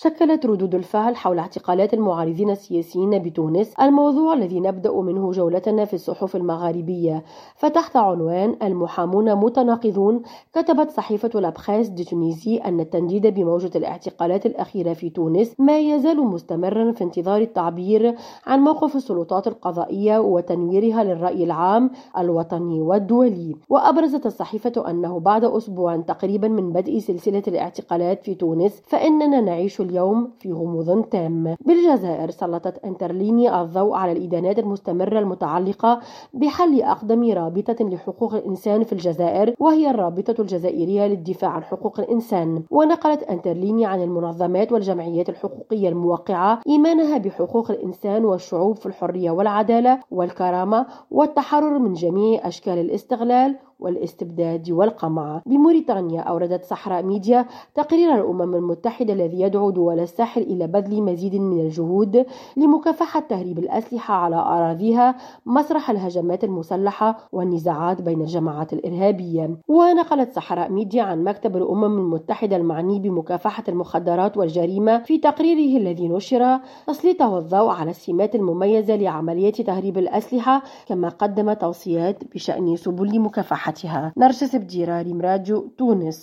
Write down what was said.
شكلت ردود الفعل حول اعتقالات المعارضين السياسيين بتونس الموضوع الذي نبدأ منه جولتنا في الصحف المغاربية. فتحت عنوان المحامون متناقضون كتبت صحيفة La Presse Tunisie أن التنديد بموجة الاعتقالات الأخيرة في تونس ما يزال مستمرا في انتظار التعبير عن موقف السلطات القضائية وتنويرها للرأي العام الوطني والدولي. وأبرزت الصحيفة أنه بعد أسبوع تقريبا من بدء سلسلة الاعتقالات في تونس فإننا نعيش اليوم في غموض تام. بالجزائر سلطت Interlignes الضوء على الإدانات المستمرة المتعلقة بحل أقدم رابطة لحقوق الإنسان في الجزائر وهي الرابطة الجزائرية للدفاع عن حقوق الإنسان. ونقلت انترليني عن المنظمات والجمعيات الحقوقية الموقعة إيمانها بحقوق الإنسان والشعوب في الحرية والعدالة والكرامة والتحرر من جميع أشكال الاستغلال والاستبداد والقمع. بموريتانيا أوردت صحراء ميديا تقرير الأمم المتحدة الذي يدعو دول الساحل إلى بذل مزيد من الجهود لمكافحة تهريب الأسلحة على أراضيها مسرح الهجمات المسلحة والنزاعات بين الجماعات الإرهابية. ونقلت صحراء ميديا عن مكتب الأمم المتحدة المعني بمكافحة المخدرات والجريمة في تقريره الذي نشر تسليطه الضوء على السمات المميزة لعملية تهريب الأسلحة كما قدم توصيات بشأن سبل مكافحة نرجس بديرة راديو تونس.